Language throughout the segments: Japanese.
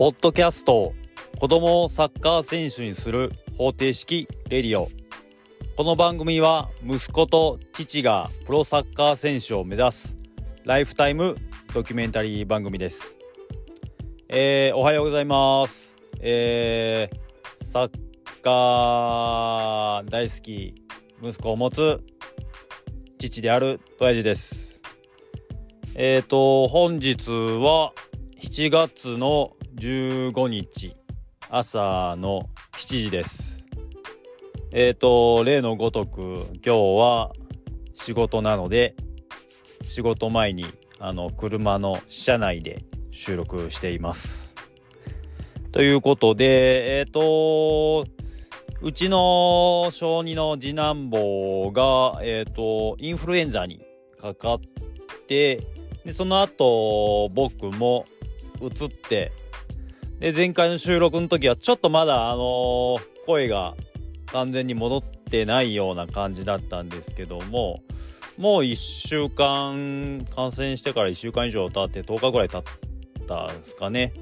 ポッドキャスト子供をサッカー選手にする方程式レディオ。この番組は息子と父がプロサッカー選手を目指すライフタイムドキュメンタリー番組です。えー、おはようございます。えー、サッカー大好き息子を持つ父である親父です。えっ、ー、と本日は7月の15日朝の7時です。えっ、ー、と、例のごとく今日は仕事なので仕事前にあの車の車内で収録しています。ということで、えっ、ー、と、うちの小児の次男坊が、えっ、ー、と、インフルエンザにかかって、で、その後、僕も移ってで前回の収録の時はちょっとまだあの、声が完全に戻ってないような感じだったんですけどももう1週間感染してから1週間以上経って10日ぐらい経ったんですかね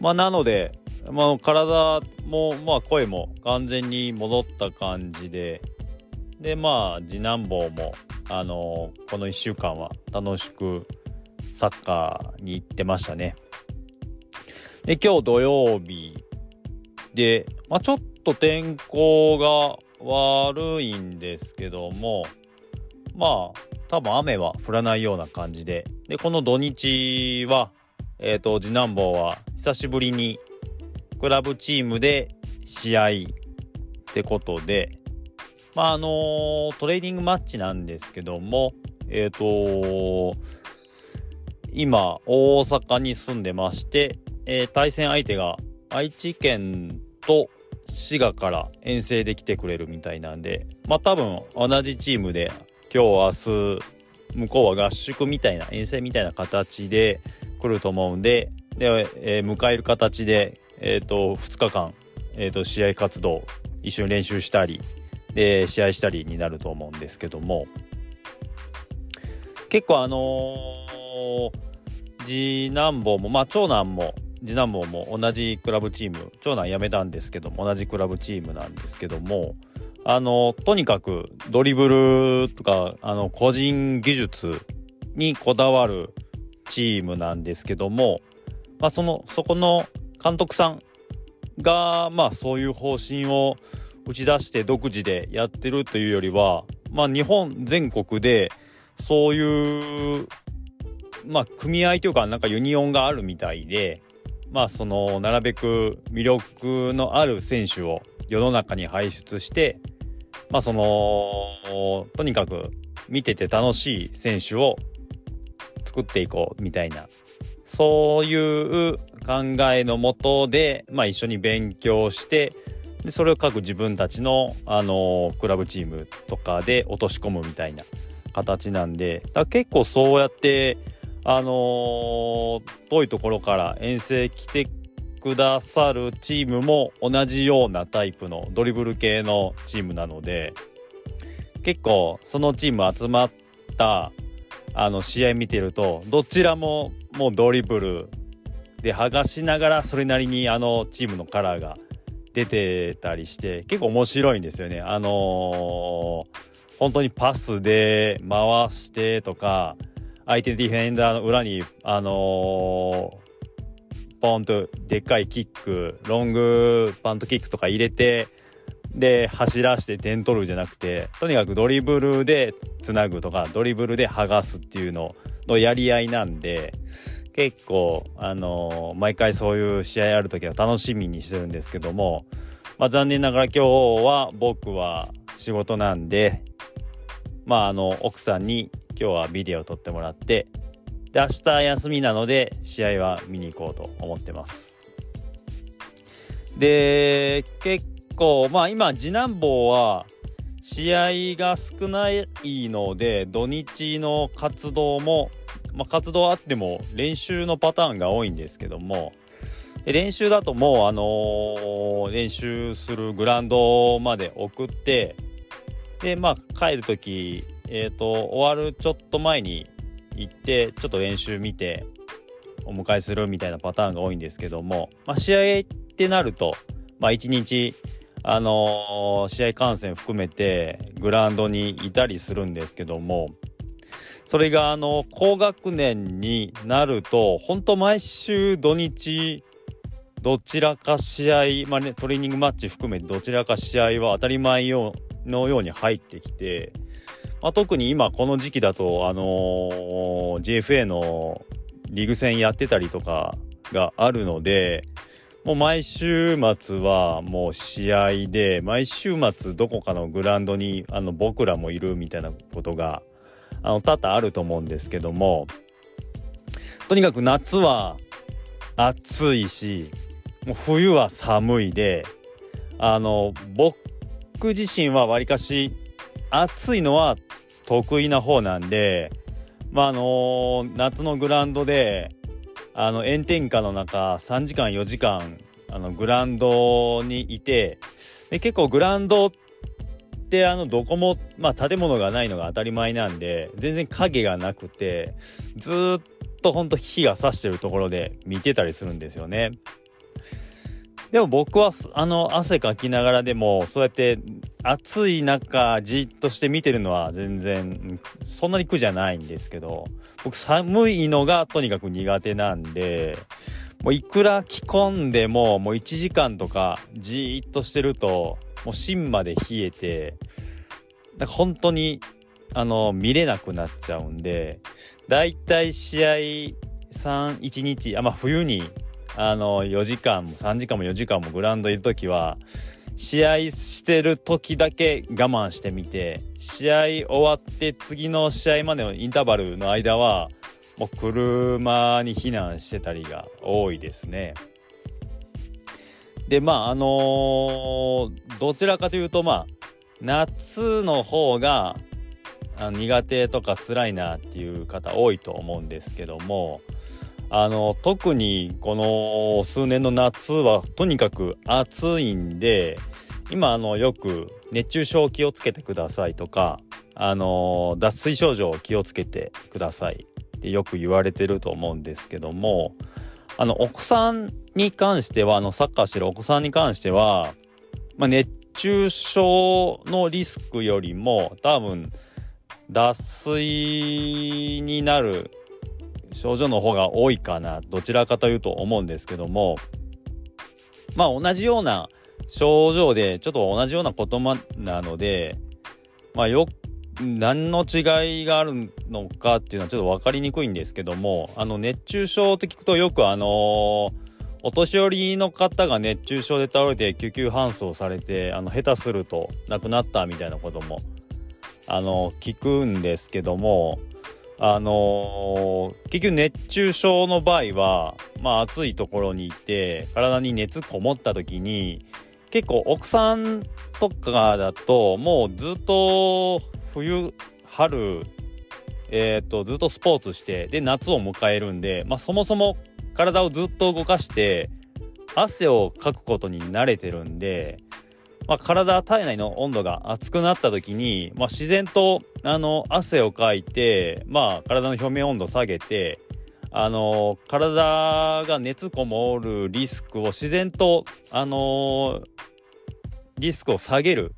まあなので、まあ、体もまあ声も完全に戻った感じででまあ次男坊もあの、この1週間は楽しくサッカーに行ってましたね。で、今日土曜日。で、まあ、ちょっと天候が悪いんですけども、まあ、多分雨は降らないような感じで、で、この土日は、えっ、ー、と、次男坊は久しぶりにクラブチームで試合ってことで、まあ、あのー、トレーニングマッチなんですけども、えっ、ー、と今、大阪に住んでまして、えー、対戦相手が愛知県と滋賀から遠征で来てくれるみたいなんで、まあ多分同じチームで今日明日向こうは合宿みたいな遠征みたいな形で来ると思うんで、で、えー、迎える形で、え、ー、と、2日間、え、ー、と、試合活動一緒に練習したり、で、試合したりになると思うんですけども、結構あの次男坊も、まあ長男も、次男坊も同じクラブチーム長男辞めたんですけども同じクラブチームなんですけどもあのとにかくドリブルとかあの個人技術にこだわるチームなんですけども、まあ、そのそこの監督さんが、まあ、そういう方針を打ち出して独自でやってるというよりは、まあ、日本全国でそういう、まあ、組合というかなんかユニオンがあるみたいでまあそのなるべく魅力のある選手を世の中に輩出してまあそのとにかく見てて楽しい選手を作っていこうみたいなそういう考えのもとで、まあ、一緒に勉強してでそれを各自分たちの、あのクラブチームとかで落とし込むみたいな形なんでだ結構そうやってあの、遠いところから遠征来てくださるチームも同じようなタイプのドリブル系のチームなので結構そのチーム集まったあの試合見てるとどちらももうドリブルで剥がしながらそれなりにあのチームのカラーが出てたりして結構面白いんですよね。あのー、本当にパスで回してとか相手ディフェンダーの裏に、あのー、ポンとでっかいキック、ロングパントキックとか入れて、で、走らして点取るじゃなくて、とにかくドリブルでつなぐとか、ドリブルで剥がすっていうののやり合いなんで、結構、あのー、毎回そういう試合ある時は楽しみにしてるんですけども、まあ残念ながら今日は僕は仕事なんで、まああの、奥さんに今日はビデオを撮ってもらってで明日休みなので試合は見に行こうと思ってます。で結構まあ今次男坊は試合が少ないので土日の活動も、まあ、活動あっても練習のパターンが多いんですけども練習だともうあのー、練習するグラウンドまで送ってでまあ帰る時えっ、ー、と、終わるちょっと前に行って、ちょっと練習見て、お迎えするみたいなパターンが多いんですけども、まあ、試合ってなると、まあ、1日、あのー、試合観戦含めてグラウンドにいたりするんですけども、それがあの高学年になると本当毎週土日どちらか試合、まあね、トレーニングマッチ含めてどちらか試合は当たり前のように入ってきて、まあ、特に今この時期だと、あのー、GFA のリーグ戦やってたりとかがあるので、もう毎週末はもう試合で、毎週末どこかのグラウンドにあの僕らもいるみたいなことがあの多々あると思うんですけどもとにかく夏は暑いしもう冬は寒いであの僕自身はわりかし暑いのは得意な方なんでまああの夏のグラウンドであの炎天下の中3時間4時間あのグラウンドにいてで結構グラウンドってあのどこも、まあ、建物がないのが当たり前なんで全然影がなくてずっとほんと火が差してるところで見てたりするんですよね。でも僕はあの汗かきながらでもそうやって暑い中じっとして見てるのは全然そんなに苦じゃないんですけど僕寒いのがとにかく苦手なんでもういくら着込んでももう1時間とかじっとしてるともう芯まで冷えて、なんか本当に、あの、見れなくなっちゃうんで、だいたい試合3、1日、あ、まあ冬に、あの、4時間も3時間も4時間もグラウンドいるときは、試合してる時だけ我慢してみて、試合終わって次の試合までのインターバルの間は、もう車に避難してたりが多いですね。でまああのー、どちらかというとまあ夏の方が苦手とか辛いなっていう方多いと思うんですけどもあの特にこの数年の夏はとにかく暑いんで今あのよく熱中症気をつけてくださいとかあの脱水症状気をつけてくださいってよく言われてると思うんですけどもあの、お子さんに関しては、あの、サッカーしてるお子さんに関しては、まあ、熱中症のリスクよりも、多分、脱水になる症状の方が多いかな、どちらかというと思うんですけども、まあ、同じような症状で、ちょっと同じような言葉なので、まあ、よ何の違いがあるのかっていうのはちょっと分かりにくいんですけどもあの熱中症って聞くとよくあのー、お年寄りの方が熱中症で倒れて救急搬送されてあの下手すると亡くなったみたいなこともあの聞くんですけどもあのー、結局熱中症の場合はまあ暑いところにいて体に熱こもった時に結構奥さんとかだともうずっと冬春えー、っとずっとスポーツしてで夏を迎えるんで、まあ、そもそも体をずっと動かして汗をかくことに慣れてるんで、まあ、体体内の温度が熱くなった時に、まあ、自然とあの汗をかいて、まあ、体の表面温度を下げてあの体が熱こもるリスクを自然とあのリスクを下げる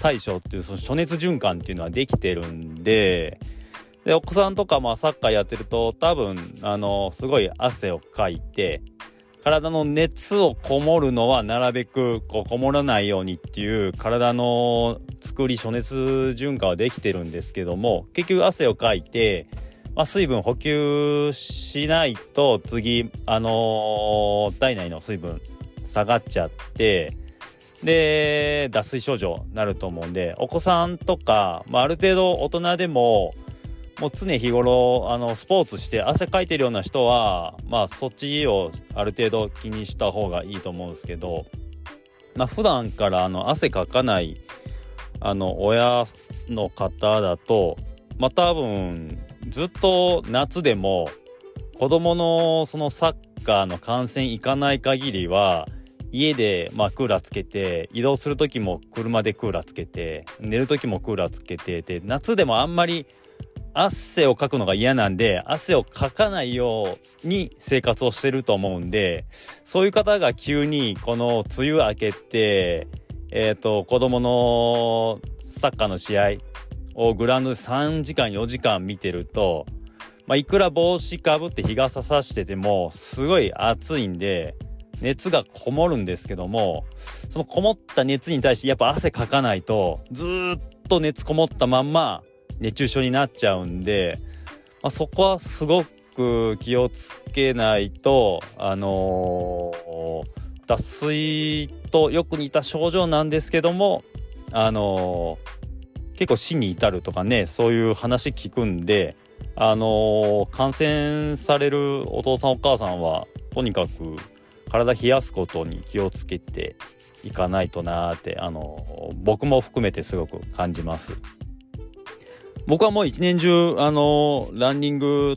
対処っていうその暑熱循環っていうのはできてるんででお子さんとかまあサッカーやってると多分あのすごい汗をかいて体の熱をこもるのはなるべくこうこもらないようにっていう体の作り暑熱循環はできてるんですけども結局汗をかいて、まあ、水分補給しないと次あのー、体内の水分下がっちゃってで、脱水症状になると思うんで、お子さんとか、まあ、ある程度大人でも、もう常日頃、あの、スポーツして汗かいてるような人は、まあ、そっちをある程度気にした方がいいと思うんですけど、まあ、普段からあの、汗かかない、あの、親の方だと、まあ、多分、ずっと夏でも、子供のそのサッカーの観戦行かない限りは、家で、まあ、クーラーつけて移動する時も車でクーラーつけて寝る時もクーラーつけてで夏でもあんまり汗をかくのが嫌なんで、汗をかかないように生活をしてると思うんで、そういう方が急にこの梅雨明けて、えっ、ー、と、子供のサッカーの試合をグラウンドで3時間4時間見てると、まあ、いくら帽子かぶって日傘さしてても、すごい暑いんで、熱がこもるんですけども、そのこもった熱に対してやっぱ汗かかないと、ずっと熱こもったまんま、熱中症になっちゃうんで、まあ、そこはすごく気をつけないと、あのー、脱水とよく似た症状なんですけども、あのー、結構死に至るとかね、そういう話聞くんで、あのー、感染されるお父さんお母さんは、とにかく体冷やすことに気をつけていかないとなーって、あの僕も含めてすごく感じます。僕はもう一年中、あのー、ランニング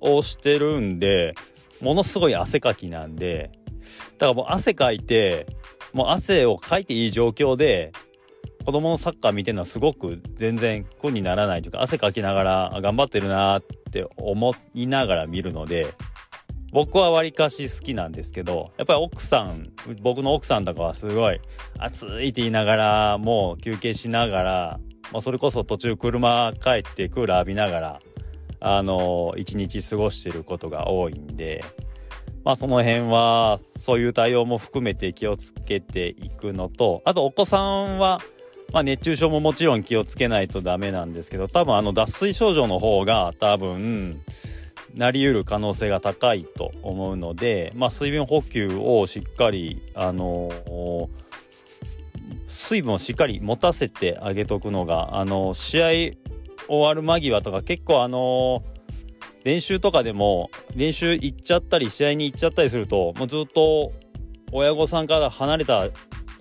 をしてるんで、ものすごい汗かきなんで、だからもう汗かいて、もう汗をかいていい状況で、子供のサッカー見てるのはすごく全然苦にならないというか、汗かきながら頑張ってるなって思いながら見るので、僕はわりかし好きなんですけど、やっぱり奥さん、僕の奥さんとかはすごい暑いって言いながら、もう休憩しながら、まあ、それこそ途中車帰ってクーラー浴びながらあの一日過ごしてることが多いんでまあその辺はそういう対応も含めて気をつけていくのとあとお子さんはまあ、熱中症ももちろん気をつけないとダメなんですけど多分あの脱水症状の方が多分なりうる可能性が高いと思うので、まあ、水分補給をしっかりあのー水分をしっかり持たせてあげとくのが、あの、試合終わる間際とか結構あの、練習とかでも練習行っちゃったり試合に行っちゃったりするともうずっと親御さんから離れた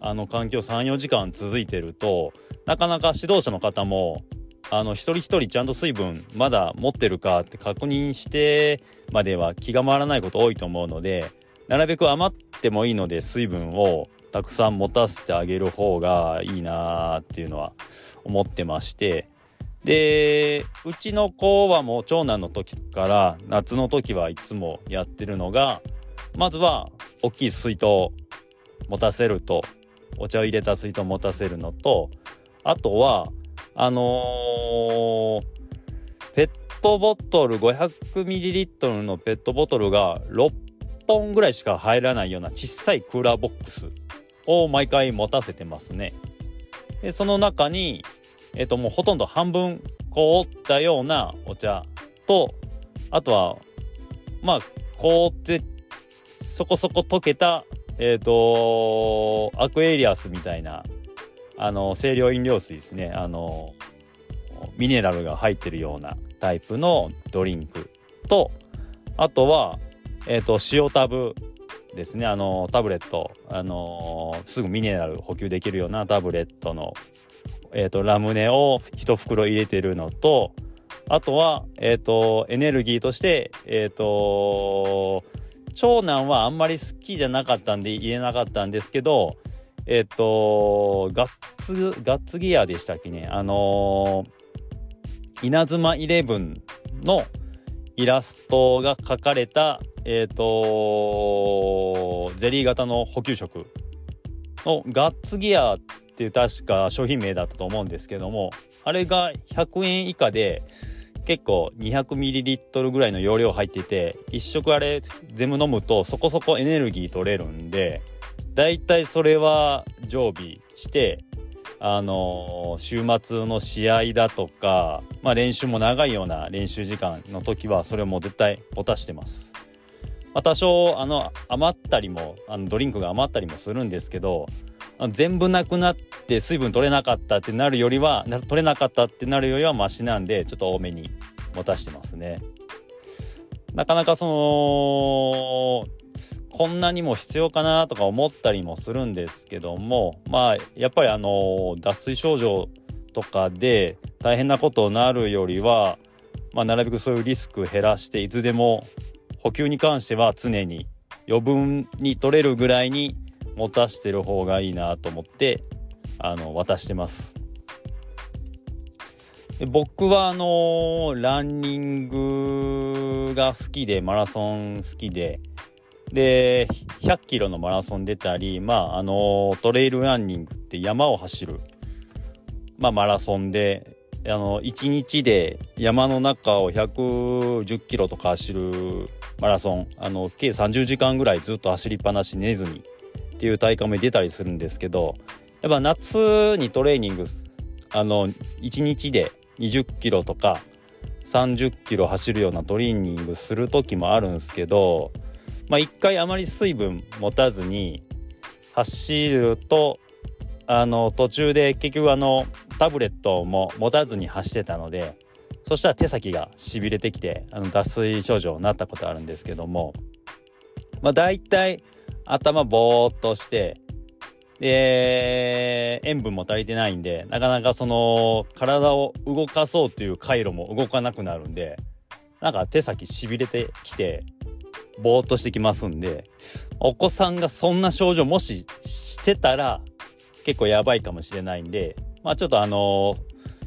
あの環境34時間続いてるとなかなか指導者の方もあの一人一人ちゃんと水分まだ持ってるかって確認してまでは気が回らないこと多いと思うのでなるべく余ってもいいので水分をたくさん持たせてあげる方がいいなっていうのは思ってまして。でうちの子はもう長男の時から夏の時はいつもやってるのがまずは大きい水筒持たせるとお茶を入れた水筒持たせるのとあとはあのー、ペットボトル 500ml のペットボトルが6本ぐらいしか入らないような小さいクーラーボックスを毎回持たせてますね。で、その中に、えっ、と、もうほとんど半分凍ったようなお茶と、あとは、まあ、凍って、そこそこ溶けた、えっ、と、アクエリアスみたいな、あの、清涼飲料水ですね。あの、ミネラルが入ってるようなタイプのドリンクと、あとは、えっ、と、塩タブですね。あのタブレットあのすぐミネラル補給できるようなタブレットの、えーと、ラムネを1袋入れてるのとあとは、えーと、エネルギーとして、えーと、長男はあんまり好きじゃなかったんで言えなかったんですけどえっ、ー、とガッツガッツギアでしたっけね。あのー、稲妻イレブンのイラストが描かれたえっ、ー、とゼリー型の補給食のガッツギアっていう確か商品名だったと思うんですけどもあれが100円以下で結構 200ml ぐらいの容量入ってて1食あれ全部飲むとそこそこエネルギー取れるんでだいたいそれは常備してあの週末の試合だとか、まあ、練習も長いような練習時間の時はそれも絶対持たしてます。まあ、多少あの余ったりもあのドリンクが余ったりもするんですけど全部なくなって水分取れなかったってなるよりは取れなかったってなるよりはマシなんでちょっと多めに持たしてますね。なかなかそのこんなにも必要かなとか思ったりもするんですけどもまあやっぱりあの脱水症状とかで大変なことになるよりは、まあ、なるべくそういうリスク減らしていつでも補給に関しては常に余分に取れるぐらいに持たしてる方がいいなと思ってあの渡してます。僕はあのランニングが好きでマラソン好きでで100キロのマラソン出たりまああのトレイルランニングって山を走る、まあ、マラソンであの1日で山の中を110キロとか走るマラソンあの計30時間ぐらいずっと走りっぱなし寝ずにっていう大会も出たりするんですけどやっぱ夏にトレーニングあの1日で20キロとか30キロ走るようなトレーニングする時もあるんですけどまあ一回あまり水分持たずに走るとあの途中で結局あのタブレットも持たずに走ってたのでそしたら手先がしびれてきてあの脱水症状になったことあるんですけどもまあ大体頭ぼーっとしてで、塩分も足りてないんで、なかなかその、体を動かそうという回路も動かなくなるんで、なんか手先しびれてきて、ぼーっとしてきますんで、お子さんがそんな症状もししてたら、結構やばいかもしれないんで、まあちょっとあの、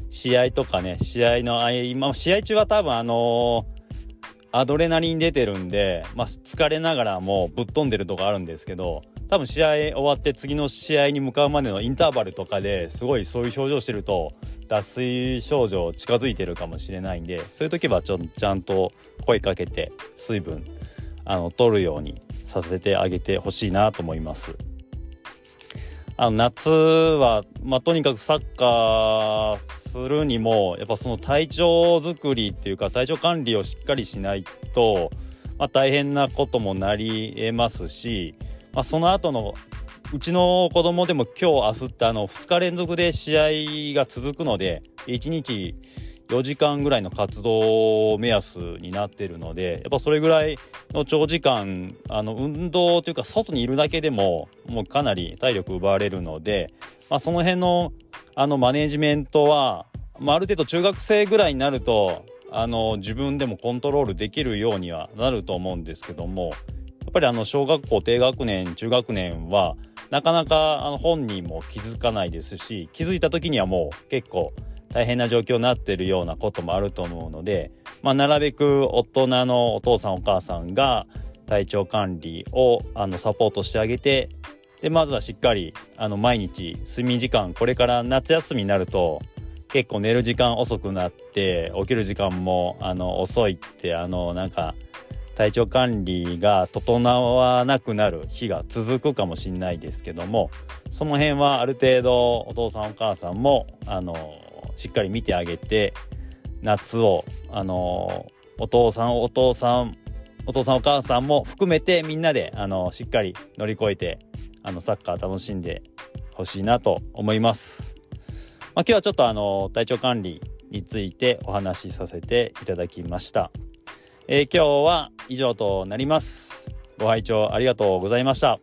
試合とかね、試合の合間、試合中は多分あの、アドレナリン出てるんで、まあ疲れながらもぶっ飛んでるとこあるんですけど、多分試合終わって次の試合に向かうまでのインターバルとかですごいそういう症状してると脱水症状近づいてるかもしれないんでそういう時はちょちゃんと声かけて水分あの取るようにさせてあげてほしいなと思います。あの夏は、まあ、とにかくサッカーするにもやっぱその体調づくりっていうか体調管理をしっかりしないと、まあ、大変なこともなりえますしまあ、その後のうちの子供でも今日明日ってあの2日連続で試合が続くので1日4時間ぐらいの活動目安になってるのでやっぱそれぐらいの長時間あの運動というか外にいるだけでももうかなり体力奪われるので、まあ、その辺のあのマネジメントは、まあ、ある程度中学生ぐらいになるとあの自分でもコントロールできるようにはなると思うんですけどもやっぱりあの小学校低学年中学年はなかなかあの本人も気づかないですし気づいた時にはもう結構大変な状況になってるようなこともあると思うので、まあ、なるべく大人のお父さんお母さんが体調管理をあのサポートしてあげてでまずはしっかりあの毎日睡眠時間これから夏休みになると結構寝る時間遅くなって起きる時間もあの遅いってあのなんか体調管理が整わなくなる日が続くかもしれないですけどもその辺はある程度お父さんお母さんもあのしっかり見てあげて夏をあのお父さんお父さんお父さんお母さんも含めてみんなであのしっかり乗り越えてあのサッカー楽しんでほしいなと思います。まあ、今日はちょっとあの体調管理についてお話しさせていただきました。えー、今日は以上となります。ご拝聴ありがとうございました。